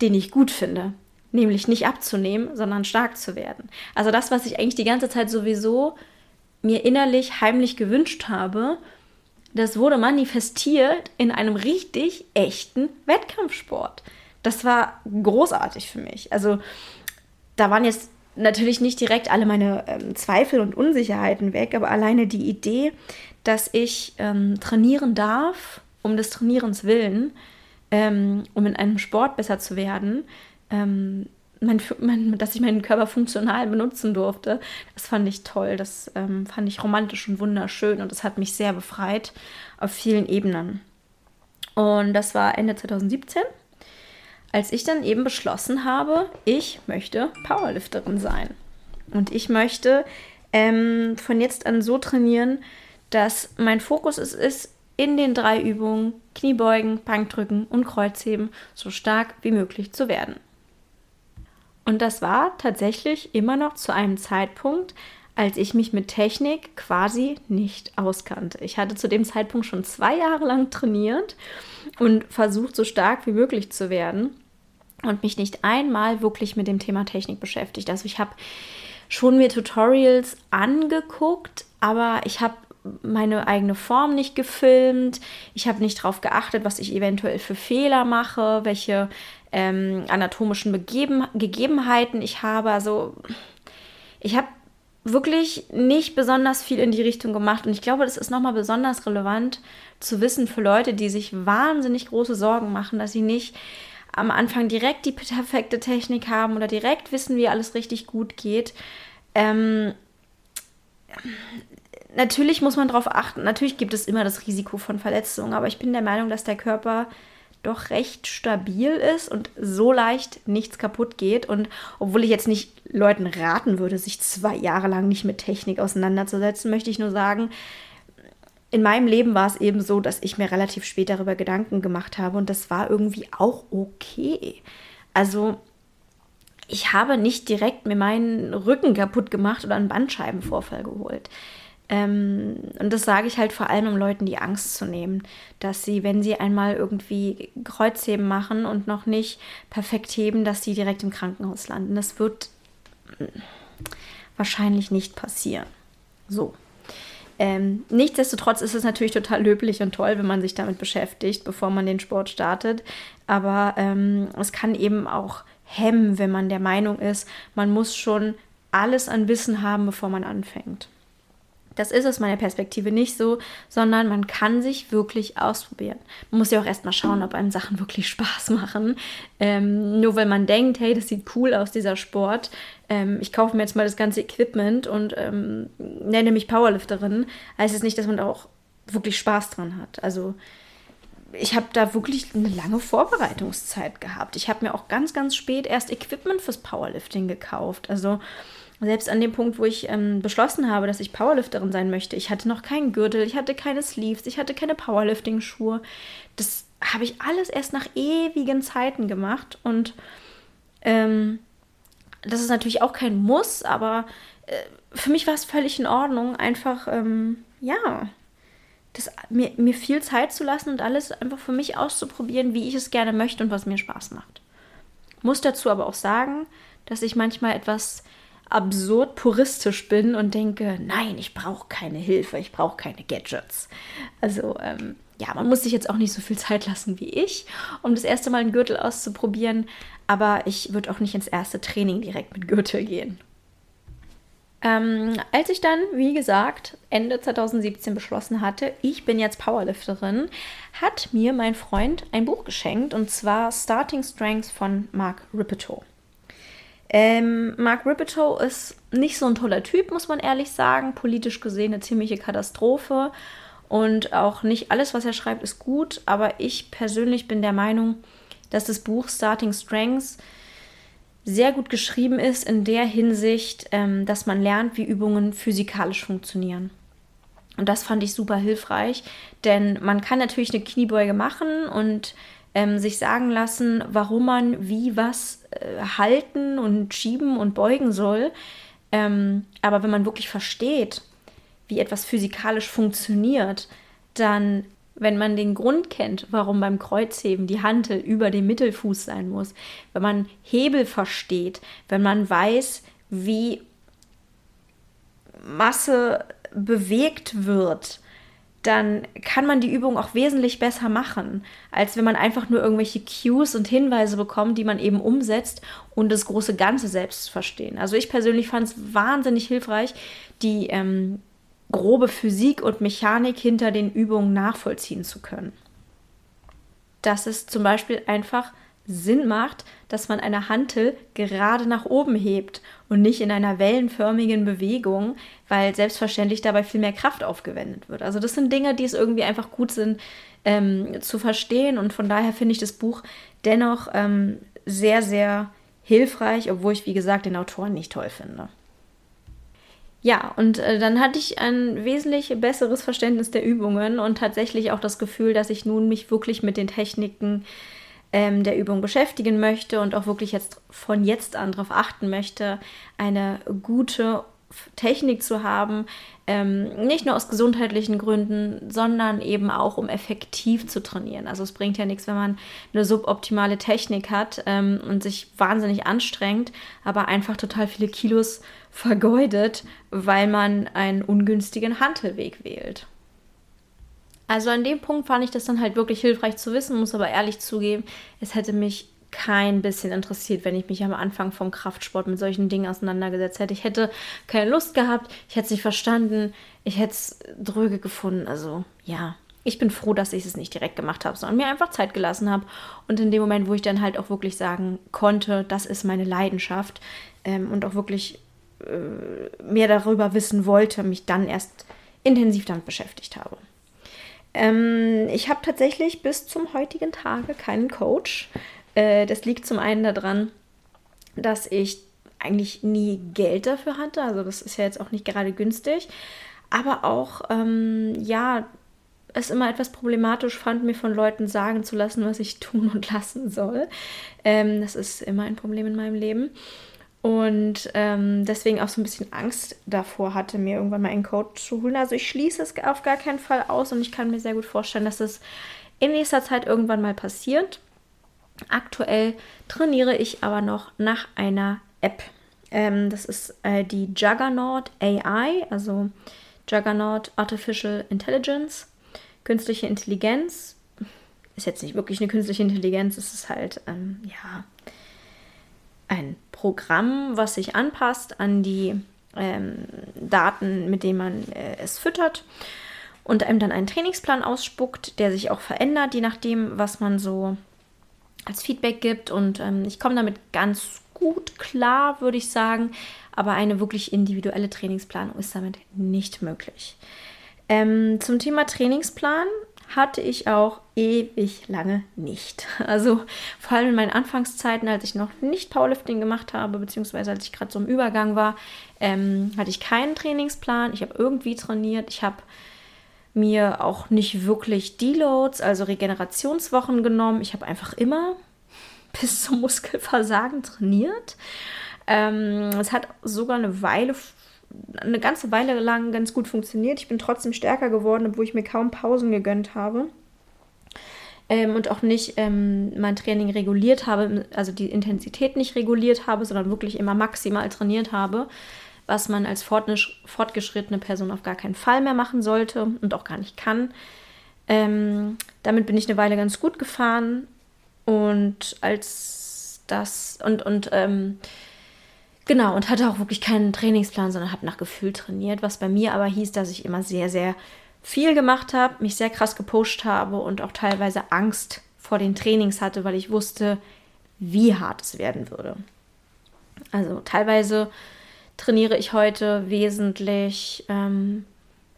den ich gut finde. Nämlich nicht abzunehmen, sondern stark zu werden. Also das, was ich eigentlich die ganze Zeit sowieso mir innerlich heimlich gewünscht habe, das wurde manifestiert in einem richtig echten Wettkampfsport. Das war großartig für mich. Also da waren jetzt natürlich nicht direkt alle meine ähm, Zweifel und Unsicherheiten weg, aber alleine die Idee, dass ich ähm, trainieren darf, um des Trainierens willen, ähm, um in einem Sport besser zu werden, ähm, mein, mein, dass ich meinen Körper funktional benutzen durfte, das fand ich toll. Das ähm, fand ich romantisch und wunderschön und das hat mich sehr befreit auf vielen Ebenen. Und das war Ende 2017, als ich dann eben beschlossen habe, ich möchte Powerlifterin sein. Und ich möchte ähm, von jetzt an so trainieren, dass mein Fokus es ist, in den drei Übungen Kniebeugen, Bankdrücken und Kreuzheben so stark wie möglich zu werden. Und das war tatsächlich immer noch zu einem Zeitpunkt, als ich mich mit Technik quasi nicht auskannte. Ich hatte zu dem Zeitpunkt schon zwei Jahre lang trainiert und versucht, so stark wie möglich zu werden und mich nicht einmal wirklich mit dem Thema Technik beschäftigt. Also ich habe schon mir Tutorials angeguckt, aber ich habe meine eigene Form nicht gefilmt. Ich habe nicht darauf geachtet, was ich eventuell für Fehler mache, welche ähm, anatomischen Begeben Gegebenheiten ich habe. Also ich habe wirklich nicht besonders viel in die Richtung gemacht und ich glaube, das ist nochmal besonders relevant zu wissen für Leute, die sich wahnsinnig große Sorgen machen, dass sie nicht am Anfang direkt die perfekte Technik haben oder direkt wissen, wie alles richtig gut geht. Ähm, natürlich muss man darauf achten. Natürlich gibt es immer das Risiko von Verletzungen, aber ich bin der Meinung, dass der Körper doch recht stabil ist und so leicht nichts kaputt geht. Und obwohl ich jetzt nicht Leuten raten würde, sich zwei Jahre lang nicht mit Technik auseinanderzusetzen, möchte ich nur sagen, in meinem Leben war es eben so, dass ich mir relativ spät darüber Gedanken gemacht habe und das war irgendwie auch okay. Also ich habe nicht direkt mir meinen Rücken kaputt gemacht oder einen Bandscheibenvorfall geholt. Ähm, und das sage ich halt vor allem, um Leuten die Angst zu nehmen, dass sie, wenn sie einmal irgendwie Kreuzheben machen und noch nicht perfekt heben, dass sie direkt im Krankenhaus landen. Das wird wahrscheinlich nicht passieren. So. Ähm, nichtsdestotrotz ist es natürlich total löblich und toll, wenn man sich damit beschäftigt, bevor man den Sport startet. Aber ähm, es kann eben auch hemmen, wenn man der Meinung ist, man muss schon alles an Wissen haben, bevor man anfängt. Das ist aus meiner Perspektive nicht so, sondern man kann sich wirklich ausprobieren. Man muss ja auch erstmal schauen, ob einem Sachen wirklich Spaß machen. Ähm, nur weil man denkt, hey, das sieht cool aus, dieser Sport. Ähm, ich kaufe mir jetzt mal das ganze Equipment und ähm, nenne mich Powerlifterin, heißt es nicht, dass man da auch wirklich Spaß dran hat. Also ich habe da wirklich eine lange Vorbereitungszeit gehabt. Ich habe mir auch ganz, ganz spät erst Equipment fürs Powerlifting gekauft. Also selbst an dem Punkt, wo ich ähm, beschlossen habe, dass ich Powerlifterin sein möchte, ich hatte noch keinen Gürtel, ich hatte keine Sleeves, ich hatte keine Powerlifting-Schuhe. Das habe ich alles erst nach ewigen Zeiten gemacht und ähm, das ist natürlich auch kein Muss, aber äh, für mich war es völlig in Ordnung, einfach, ähm, ja, das, mir, mir viel Zeit zu lassen und alles einfach für mich auszuprobieren, wie ich es gerne möchte und was mir Spaß macht. Muss dazu aber auch sagen, dass ich manchmal etwas absurd puristisch bin und denke, nein, ich brauche keine Hilfe, ich brauche keine Gadgets. Also ähm, ja, man muss sich jetzt auch nicht so viel Zeit lassen wie ich, um das erste Mal einen Gürtel auszuprobieren, aber ich würde auch nicht ins erste Training direkt mit Gürtel gehen. Ähm, als ich dann, wie gesagt, Ende 2017 beschlossen hatte, ich bin jetzt Powerlifterin, hat mir mein Freund ein Buch geschenkt und zwar Starting Strengths von Mark Rippeto. Ähm, Mark Rippeto ist nicht so ein toller Typ, muss man ehrlich sagen. Politisch gesehen eine ziemliche Katastrophe. Und auch nicht alles, was er schreibt, ist gut. Aber ich persönlich bin der Meinung, dass das Buch Starting Strengths sehr gut geschrieben ist in der Hinsicht, ähm, dass man lernt, wie Übungen physikalisch funktionieren. Und das fand ich super hilfreich, denn man kann natürlich eine Kniebeuge machen und ähm, sich sagen lassen, warum man wie was äh, halten und schieben und beugen soll. Ähm, aber wenn man wirklich versteht, wie etwas physikalisch funktioniert, dann wenn man den Grund kennt, warum beim Kreuzheben die Hantel über dem Mittelfuß sein muss, wenn man Hebel versteht, wenn man weiß, wie Masse bewegt wird, dann kann man die Übung auch wesentlich besser machen, als wenn man einfach nur irgendwelche Cues und Hinweise bekommt, die man eben umsetzt und das große Ganze selbst verstehen. Also ich persönlich fand es wahnsinnig hilfreich, die ähm, grobe Physik und Mechanik hinter den Übungen nachvollziehen zu können. Dass es zum Beispiel einfach Sinn macht, dass man eine Hantel gerade nach oben hebt und nicht in einer wellenförmigen Bewegung, weil selbstverständlich dabei viel mehr Kraft aufgewendet wird. Also das sind Dinge, die es irgendwie einfach gut sind ähm, zu verstehen und von daher finde ich das Buch dennoch ähm, sehr, sehr hilfreich, obwohl ich, wie gesagt, den Autoren nicht toll finde. Ja, und äh, dann hatte ich ein wesentlich besseres Verständnis der Übungen und tatsächlich auch das Gefühl, dass ich nun mich wirklich mit den Techniken ähm, der Übung beschäftigen möchte und auch wirklich jetzt von jetzt an darauf achten möchte, eine gute Technik zu haben, ähm, nicht nur aus gesundheitlichen Gründen, sondern eben auch, um effektiv zu trainieren. Also es bringt ja nichts, wenn man eine suboptimale Technik hat ähm, und sich wahnsinnig anstrengt, aber einfach total viele Kilos vergeudet, weil man einen ungünstigen Handelweg wählt. Also an dem Punkt fand ich das dann halt wirklich hilfreich zu wissen, muss aber ehrlich zugeben, es hätte mich kein bisschen interessiert, wenn ich mich am Anfang vom Kraftsport mit solchen Dingen auseinandergesetzt hätte. Ich hätte keine Lust gehabt, ich hätte es nicht verstanden, ich hätte es dröge gefunden. Also ja, ich bin froh, dass ich es nicht direkt gemacht habe, sondern mir einfach Zeit gelassen habe. Und in dem Moment, wo ich dann halt auch wirklich sagen konnte, das ist meine Leidenschaft ähm, und auch wirklich äh, mehr darüber wissen wollte, mich dann erst intensiv damit beschäftigt habe. Ähm, ich habe tatsächlich bis zum heutigen Tage keinen Coach. Äh, das liegt zum einen daran, dass ich eigentlich nie Geld dafür hatte. Also das ist ja jetzt auch nicht gerade günstig. Aber auch, ähm, ja, es immer etwas problematisch fand, mir von Leuten sagen zu lassen, was ich tun und lassen soll. Ähm, das ist immer ein Problem in meinem Leben. Und ähm, deswegen auch so ein bisschen Angst davor hatte, mir irgendwann mal einen Coach zu holen. Also ich schließe es auf gar keinen Fall aus und ich kann mir sehr gut vorstellen, dass es in nächster Zeit irgendwann mal passiert. Aktuell trainiere ich aber noch nach einer App. Ähm, das ist äh, die Juggernaut AI, also Juggernaut Artificial Intelligence, künstliche Intelligenz. Ist jetzt nicht wirklich eine künstliche Intelligenz, es ist halt, ähm, ja, ein Programm, was sich anpasst an die ähm, Daten, mit denen man äh, es füttert und einem dann einen Trainingsplan ausspuckt, der sich auch verändert, je nachdem, was man so als Feedback gibt. Und ähm, ich komme damit ganz gut klar, würde ich sagen. Aber eine wirklich individuelle Trainingsplanung ist damit nicht möglich. Ähm, zum Thema Trainingsplan hatte ich auch ewig lange nicht. Also vor allem in meinen Anfangszeiten, als ich noch nicht Powerlifting gemacht habe, beziehungsweise als ich gerade so im Übergang war, ähm, hatte ich keinen Trainingsplan. Ich habe irgendwie trainiert. Ich habe mir auch nicht wirklich Deloads, also Regenerationswochen genommen. Ich habe einfach immer bis zum Muskelversagen trainiert. Ähm, es hat sogar eine Weile, eine ganze Weile lang ganz gut funktioniert. Ich bin trotzdem stärker geworden, obwohl ich mir kaum Pausen gegönnt habe. Ähm, und auch nicht ähm, mein Training reguliert habe, also die Intensität nicht reguliert habe, sondern wirklich immer maximal trainiert habe was man als fortgeschrittene Person auf gar keinen Fall mehr machen sollte und auch gar nicht kann. Ähm, damit bin ich eine Weile ganz gut gefahren und als das und, und ähm, Genau, und hatte auch wirklich keinen Trainingsplan, sondern habe nach Gefühl trainiert, was bei mir aber hieß, dass ich immer sehr, sehr viel gemacht habe, mich sehr krass gepusht habe und auch teilweise Angst vor den Trainings hatte, weil ich wusste, wie hart es werden würde. Also teilweise trainiere ich heute wesentlich ähm,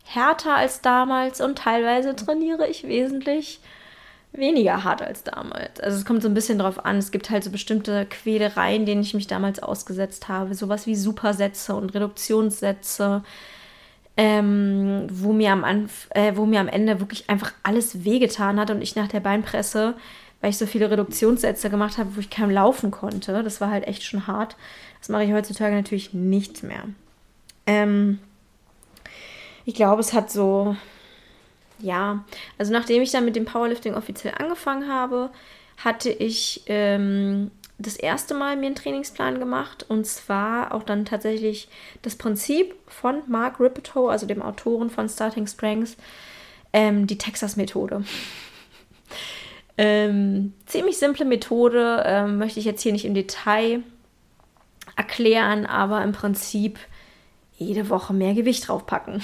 härter als damals und teilweise trainiere ich wesentlich weniger hart als damals. Also es kommt so ein bisschen drauf an. Es gibt halt so bestimmte Quälereien, denen ich mich damals ausgesetzt habe. Sowas wie Supersätze und Reduktionssätze, ähm, wo, mir am äh, wo mir am Ende wirklich einfach alles wehgetan hat und ich nach der Beinpresse, weil ich so viele Reduktionssätze gemacht habe, wo ich kaum laufen konnte. Das war halt echt schon hart. Das mache ich heutzutage natürlich nicht mehr. Ähm, ich glaube, es hat so, ja, also nachdem ich dann mit dem Powerlifting offiziell angefangen habe, hatte ich ähm, das erste Mal mir einen Trainingsplan gemacht und zwar auch dann tatsächlich das Prinzip von Mark Ripetoe, also dem Autoren von Starting Strengths, ähm, die Texas-Methode. ähm, ziemlich simple Methode, ähm, möchte ich jetzt hier nicht im Detail erklären, aber im Prinzip jede Woche mehr Gewicht draufpacken.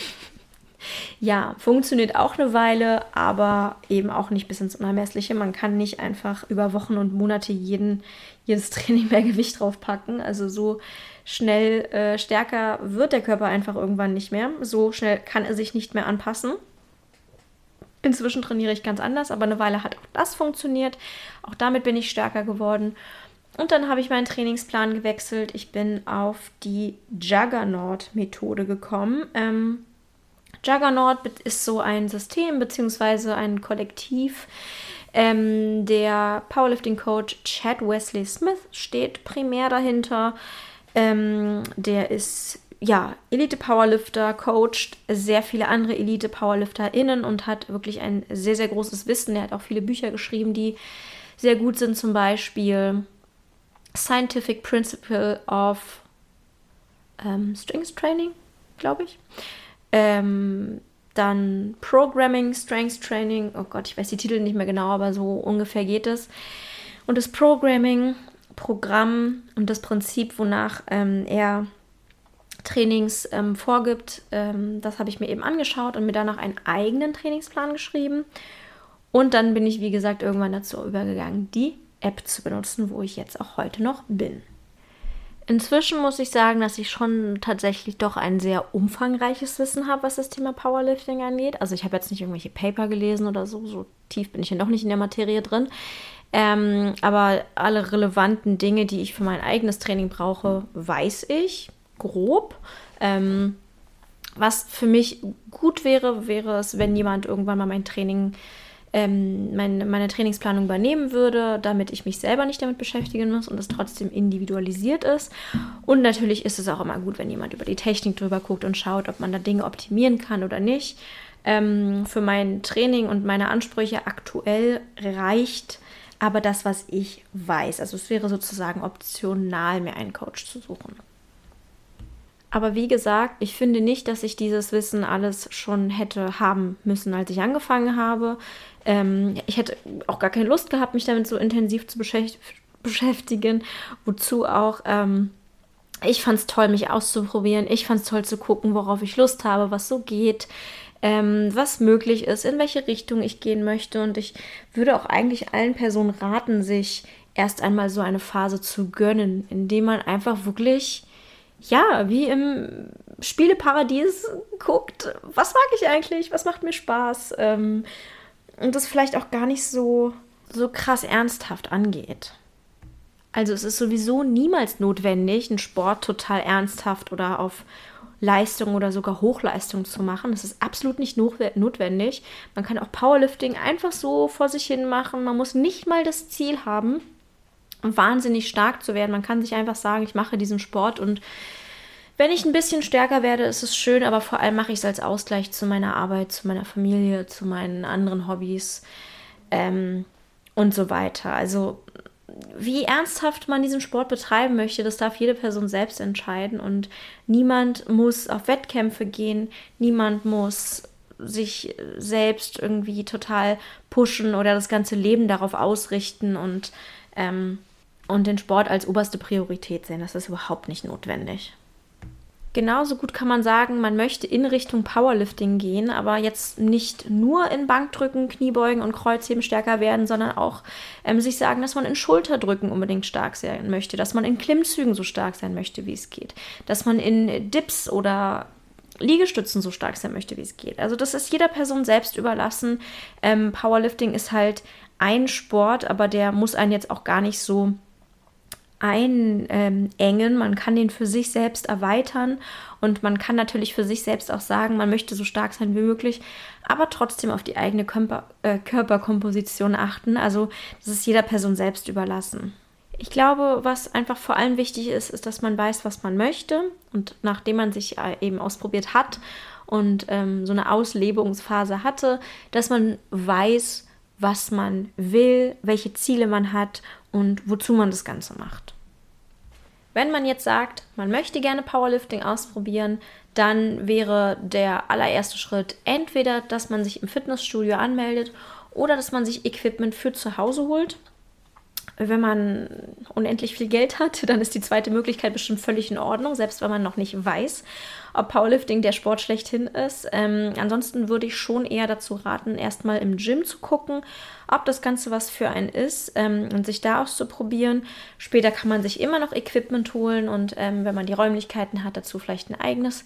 ja, funktioniert auch eine Weile, aber eben auch nicht bis ins Unermessliche. Man kann nicht einfach über Wochen und Monate jeden, jedes Training mehr Gewicht draufpacken. Also so schnell äh, stärker wird der Körper einfach irgendwann nicht mehr. So schnell kann er sich nicht mehr anpassen. Inzwischen trainiere ich ganz anders, aber eine Weile hat auch das funktioniert. Auch damit bin ich stärker geworden. Und dann habe ich meinen Trainingsplan gewechselt. Ich bin auf die Juggernaut-Methode gekommen. Ähm, Juggernaut ist so ein System bzw. ein Kollektiv. Ähm, der Powerlifting-Coach Chad Wesley Smith steht primär dahinter. Ähm, der ist ja Elite-Powerlifter, coacht sehr viele andere Elite-PowerlifterInnen und hat wirklich ein sehr, sehr großes Wissen. Er hat auch viele Bücher geschrieben, die sehr gut sind, zum Beispiel Scientific Principle of ähm, Strings Training, glaube ich. Ähm, dann Programming, Strength Training, oh Gott, ich weiß die Titel nicht mehr genau, aber so ungefähr geht es. Und das Programming, Programm und das Prinzip, wonach ähm, er Trainings ähm, vorgibt, ähm, das habe ich mir eben angeschaut und mir danach einen eigenen Trainingsplan geschrieben. Und dann bin ich, wie gesagt, irgendwann dazu übergegangen, die App zu benutzen, wo ich jetzt auch heute noch bin. Inzwischen muss ich sagen, dass ich schon tatsächlich doch ein sehr umfangreiches Wissen habe, was das Thema Powerlifting angeht. Also ich habe jetzt nicht irgendwelche Paper gelesen oder so, so tief bin ich ja noch nicht in der Materie drin. Ähm, aber alle relevanten Dinge, die ich für mein eigenes Training brauche, weiß ich grob. Ähm, was für mich gut wäre, wäre es, wenn jemand irgendwann mal mein Training ähm, meine, meine Trainingsplanung übernehmen würde, damit ich mich selber nicht damit beschäftigen muss und es trotzdem individualisiert ist. Und natürlich ist es auch immer gut, wenn jemand über die Technik drüber guckt und schaut, ob man da Dinge optimieren kann oder nicht. Ähm, für mein Training und meine Ansprüche aktuell reicht aber das, was ich weiß. Also es wäre sozusagen optional, mir einen Coach zu suchen. Aber wie gesagt, ich finde nicht, dass ich dieses Wissen alles schon hätte haben müssen, als ich angefangen habe. Ähm, ich hätte auch gar keine Lust gehabt, mich damit so intensiv zu beschäftigen. Wozu auch, ähm, ich fand es toll, mich auszuprobieren. Ich fand es toll zu gucken, worauf ich Lust habe, was so geht. Ähm, was möglich ist, in welche Richtung ich gehen möchte. Und ich würde auch eigentlich allen Personen raten, sich erst einmal so eine Phase zu gönnen, indem man einfach wirklich ja, wie im Spieleparadies guckt, was mag ich eigentlich, was macht mir Spaß ähm, und das vielleicht auch gar nicht so, so krass ernsthaft angeht. Also es ist sowieso niemals notwendig, einen Sport total ernsthaft oder auf Leistung oder sogar Hochleistung zu machen. Das ist absolut nicht notwendig. Man kann auch Powerlifting einfach so vor sich hin machen. Man muss nicht mal das Ziel haben, wahnsinnig stark zu werden. Man kann sich einfach sagen, ich mache diesen Sport und wenn ich ein bisschen stärker werde, ist es schön, aber vor allem mache ich es als Ausgleich zu meiner Arbeit, zu meiner Familie, zu meinen anderen Hobbys ähm, und so weiter. Also wie ernsthaft man diesen Sport betreiben möchte, das darf jede Person selbst entscheiden und niemand muss auf Wettkämpfe gehen, niemand muss sich selbst irgendwie total pushen oder das ganze Leben darauf ausrichten und ähm, und den Sport als oberste Priorität sehen. Das ist überhaupt nicht notwendig. Genauso gut kann man sagen, man möchte in Richtung Powerlifting gehen, aber jetzt nicht nur in Bankdrücken, Kniebeugen und Kreuzheben stärker werden, sondern auch ähm, sich sagen, dass man in Schulterdrücken unbedingt stark sein möchte, dass man in Klimmzügen so stark sein möchte, wie es geht, dass man in Dips oder Liegestützen so stark sein möchte, wie es geht. Also das ist jeder Person selbst überlassen. Ähm, Powerlifting ist halt ein Sport, aber der muss einen jetzt auch gar nicht so einengen. Man kann den für sich selbst erweitern und man kann natürlich für sich selbst auch sagen, man möchte so stark sein wie möglich, aber trotzdem auf die eigene Körper, äh, Körperkomposition achten. Also das ist jeder Person selbst überlassen. Ich glaube, was einfach vor allem wichtig ist, ist, dass man weiß, was man möchte und nachdem man sich äh, eben ausprobiert hat und ähm, so eine Auslebungsphase hatte, dass man weiß, was man will, welche Ziele man hat und wozu man das Ganze macht. Wenn man jetzt sagt, man möchte gerne Powerlifting ausprobieren, dann wäre der allererste Schritt entweder, dass man sich im Fitnessstudio anmeldet oder dass man sich Equipment für zu Hause holt. Wenn man unendlich viel Geld hat, dann ist die zweite Möglichkeit bestimmt völlig in Ordnung, selbst wenn man noch nicht weiß, ob Powerlifting der Sport schlechthin ist. Ähm, ansonsten würde ich schon eher dazu raten, erstmal im Gym zu gucken, ob das Ganze was für einen ist ähm, und sich da auszuprobieren. Später kann man sich immer noch Equipment holen und ähm, wenn man die Räumlichkeiten hat, dazu vielleicht ein eigenes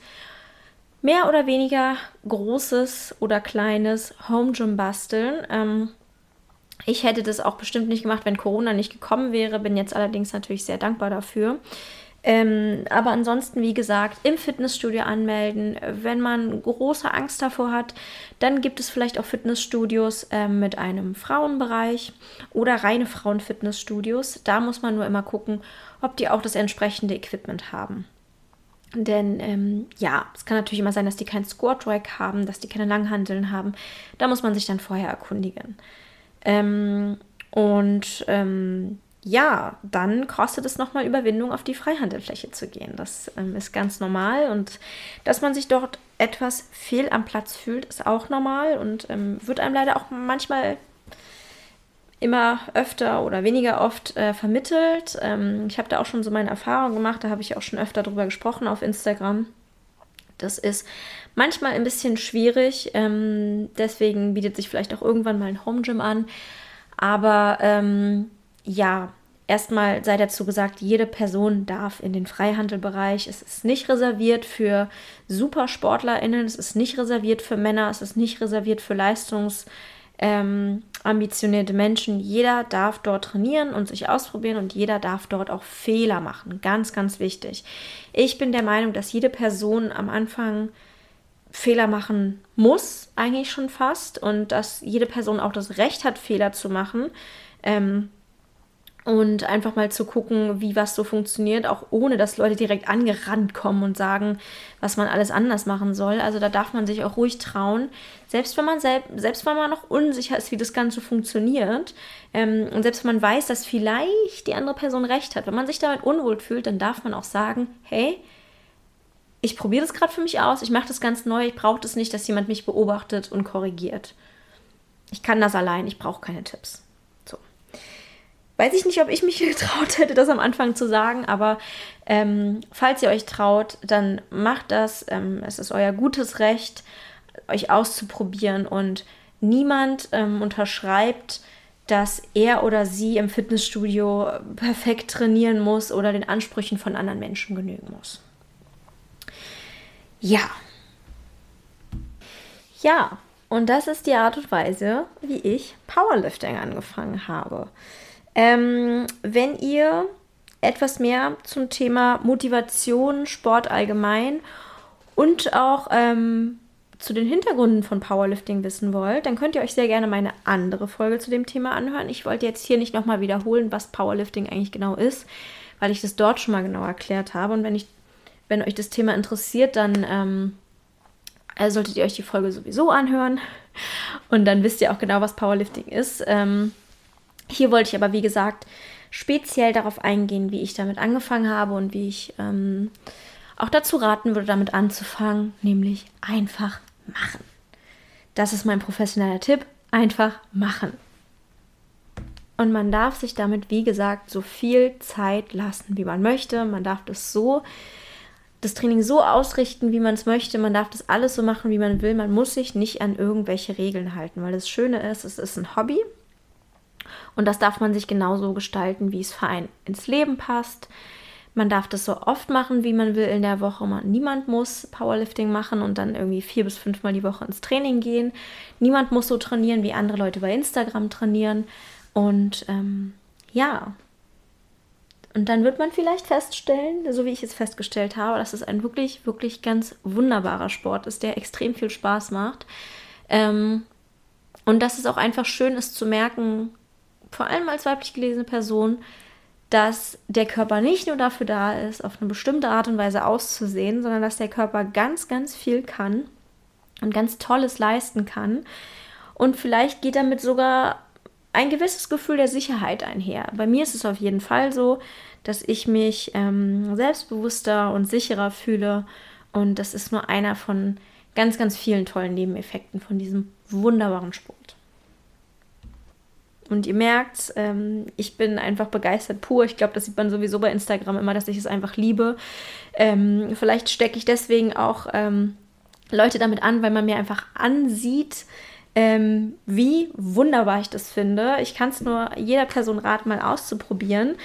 mehr oder weniger großes oder kleines Home Gym basteln. Ähm, ich hätte das auch bestimmt nicht gemacht, wenn Corona nicht gekommen wäre, bin jetzt allerdings natürlich sehr dankbar dafür. Ähm, aber ansonsten, wie gesagt, im Fitnessstudio anmelden. Wenn man große Angst davor hat, dann gibt es vielleicht auch Fitnessstudios äh, mit einem Frauenbereich oder reine Frauenfitnessstudios. Da muss man nur immer gucken, ob die auch das entsprechende Equipment haben. Denn ähm, ja, es kann natürlich immer sein, dass die kein Squat Rack haben, dass die keine Langhandeln haben. Da muss man sich dann vorher erkundigen. Ähm, und ähm, ja, dann kostet es nochmal Überwindung, auf die Freihandelfläche zu gehen. Das ähm, ist ganz normal und dass man sich dort etwas fehl am Platz fühlt, ist auch normal und ähm, wird einem leider auch manchmal immer öfter oder weniger oft äh, vermittelt. Ähm, ich habe da auch schon so meine Erfahrungen gemacht, da habe ich auch schon öfter drüber gesprochen auf Instagram. Das ist manchmal ein bisschen schwierig, ähm, deswegen bietet sich vielleicht auch irgendwann mal ein Home Gym an. Aber ähm, ja, erstmal sei dazu gesagt, jede Person darf in den Freihandelbereich. Es ist nicht reserviert für SupersportlerInnen, es ist nicht reserviert für Männer, es ist nicht reserviert für leistungsambitionierte ähm, Menschen. Jeder darf dort trainieren und sich ausprobieren und jeder darf dort auch Fehler machen. Ganz, ganz wichtig. Ich bin der Meinung, dass jede Person am Anfang Fehler machen muss, eigentlich schon fast, und dass jede Person auch das Recht hat, Fehler zu machen. Ähm, und einfach mal zu gucken, wie was so funktioniert, auch ohne dass Leute direkt angerannt kommen und sagen, was man alles anders machen soll. Also da darf man sich auch ruhig trauen, selbst wenn man selb selbst wenn man noch unsicher ist, wie das Ganze funktioniert ähm, und selbst wenn man weiß, dass vielleicht die andere Person recht hat, wenn man sich damit unwohl fühlt, dann darf man auch sagen, hey, ich probiere das gerade für mich aus, ich mache das ganz neu, ich brauche das nicht, dass jemand mich beobachtet und korrigiert. Ich kann das allein, ich brauche keine Tipps. Weiß ich nicht, ob ich mich getraut hätte, das am Anfang zu sagen, aber ähm, falls ihr euch traut, dann macht das. Ähm, es ist euer gutes Recht, euch auszuprobieren und niemand ähm, unterschreibt, dass er oder sie im Fitnessstudio perfekt trainieren muss oder den Ansprüchen von anderen Menschen genügen muss. Ja. Ja, und das ist die Art und Weise, wie ich Powerlifting angefangen habe. Ähm, wenn ihr etwas mehr zum Thema Motivation, Sport allgemein und auch ähm, zu den Hintergründen von Powerlifting wissen wollt, dann könnt ihr euch sehr gerne meine andere Folge zu dem Thema anhören. Ich wollte jetzt hier nicht nochmal wiederholen, was Powerlifting eigentlich genau ist, weil ich das dort schon mal genau erklärt habe. Und wenn, ich, wenn euch das Thema interessiert, dann ähm, also solltet ihr euch die Folge sowieso anhören. Und dann wisst ihr auch genau, was Powerlifting ist. Ähm, hier wollte ich aber, wie gesagt, speziell darauf eingehen, wie ich damit angefangen habe und wie ich ähm, auch dazu raten würde, damit anzufangen, nämlich einfach machen. Das ist mein professioneller Tipp. Einfach machen. und man darf sich damit, wie gesagt, so viel Zeit lassen, wie man möchte. Man darf das so, das Training so ausrichten, wie man es möchte. Man darf das alles so machen, wie man will. Man muss sich nicht an irgendwelche Regeln halten, weil das Schöne ist, es ist ein Hobby. Und das darf man sich genauso gestalten, wie es für einen ins Leben passt. Man darf das so oft machen, wie man will in der Woche. Man, niemand muss Powerlifting machen und dann irgendwie vier bis fünfmal die Woche ins Training gehen. Niemand muss so trainieren, wie andere Leute bei Instagram trainieren. Und ähm, ja, und dann wird man vielleicht feststellen, so wie ich es festgestellt habe, dass es ein wirklich, wirklich ganz wunderbarer Sport ist, der extrem viel Spaß macht. Ähm, und dass es auch einfach schön ist zu merken, vor allem als weiblich gelesene Person, dass der Körper nicht nur dafür da ist, auf eine bestimmte Art und Weise auszusehen, sondern dass der Körper ganz, ganz viel kann und ganz Tolles leisten kann. Und vielleicht geht damit sogar ein gewisses Gefühl der Sicherheit einher. Bei mir ist es auf jeden Fall so, dass ich mich ähm, selbstbewusster und sicherer fühle. Und das ist nur einer von ganz, ganz vielen tollen Nebeneffekten von diesem wunderbaren Sport. Und ihr merkt, ähm, ich bin einfach begeistert pur. Ich glaube, das sieht man sowieso bei Instagram immer, dass ich es einfach liebe. Ähm, vielleicht stecke ich deswegen auch ähm, Leute damit an, weil man mir einfach ansieht, ähm, wie wunderbar ich das finde. Ich kann es nur jeder Person raten, mal auszuprobieren.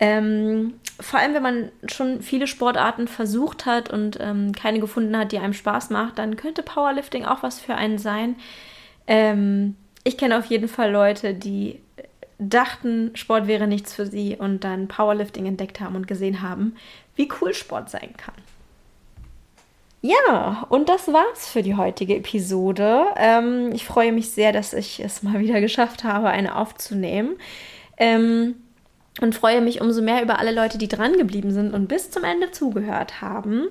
Ähm, vor allem, wenn man schon viele Sportarten versucht hat und ähm, keine gefunden hat, die einem Spaß macht, dann könnte Powerlifting auch was für einen sein. Ähm, ich kenne auf jeden Fall Leute, die dachten, Sport wäre nichts für sie und dann Powerlifting entdeckt haben und gesehen haben, wie cool Sport sein kann. Ja, und das war's für die heutige Episode. Ähm, ich freue mich sehr, dass ich es mal wieder geschafft habe, eine aufzunehmen. Ähm, und freue mich umso mehr über alle Leute, die dran geblieben sind und bis zum Ende zugehört haben.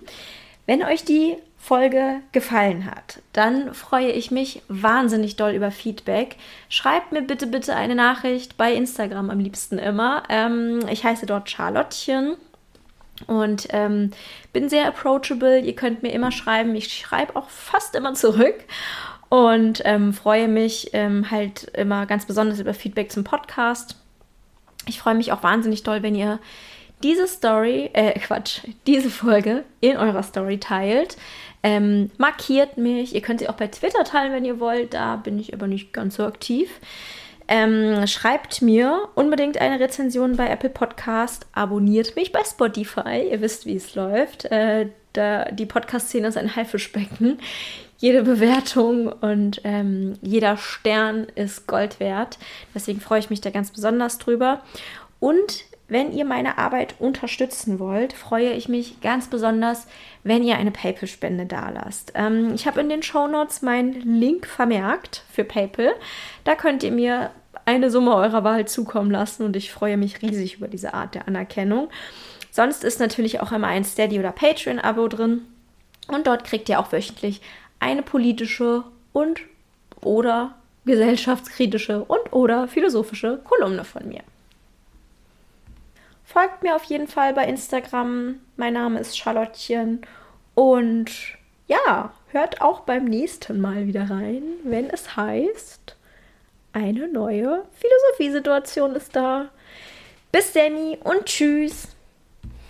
Wenn euch die Folge gefallen hat, dann freue ich mich wahnsinnig doll über Feedback. Schreibt mir bitte, bitte eine Nachricht bei Instagram am liebsten immer. Ähm, ich heiße dort Charlottchen und ähm, bin sehr approachable. Ihr könnt mir immer schreiben. Ich schreibe auch fast immer zurück und ähm, freue mich ähm, halt immer ganz besonders über Feedback zum Podcast. Ich freue mich auch wahnsinnig doll, wenn ihr diese Story, äh, Quatsch, diese Folge in eurer Story teilt. Ähm, markiert mich. Ihr könnt sie auch bei Twitter teilen, wenn ihr wollt. Da bin ich aber nicht ganz so aktiv. Ähm, schreibt mir unbedingt eine Rezension bei Apple Podcast. Abonniert mich bei Spotify. Ihr wisst, wie es läuft. Äh, da, die Podcast-Szene ist ein Haifischbecken. Jede Bewertung und ähm, jeder Stern ist Gold wert. Deswegen freue ich mich da ganz besonders drüber. Und wenn ihr meine Arbeit unterstützen wollt, freue ich mich ganz besonders, wenn ihr eine PayPal-Spende dalasst. Ähm, ich habe in den Show Notes meinen Link vermerkt für PayPal. Da könnt ihr mir eine Summe eurer Wahl zukommen lassen und ich freue mich riesig über diese Art der Anerkennung. Sonst ist natürlich auch immer ein Steady- oder Patreon-Abo drin und dort kriegt ihr auch wöchentlich eine politische und oder gesellschaftskritische und oder philosophische Kolumne von mir. Folgt mir auf jeden Fall bei Instagram. Mein Name ist Charlottchen. Und ja, hört auch beim nächsten Mal wieder rein, wenn es heißt, eine neue Philosophiesituation ist da. Bis Danny und tschüss.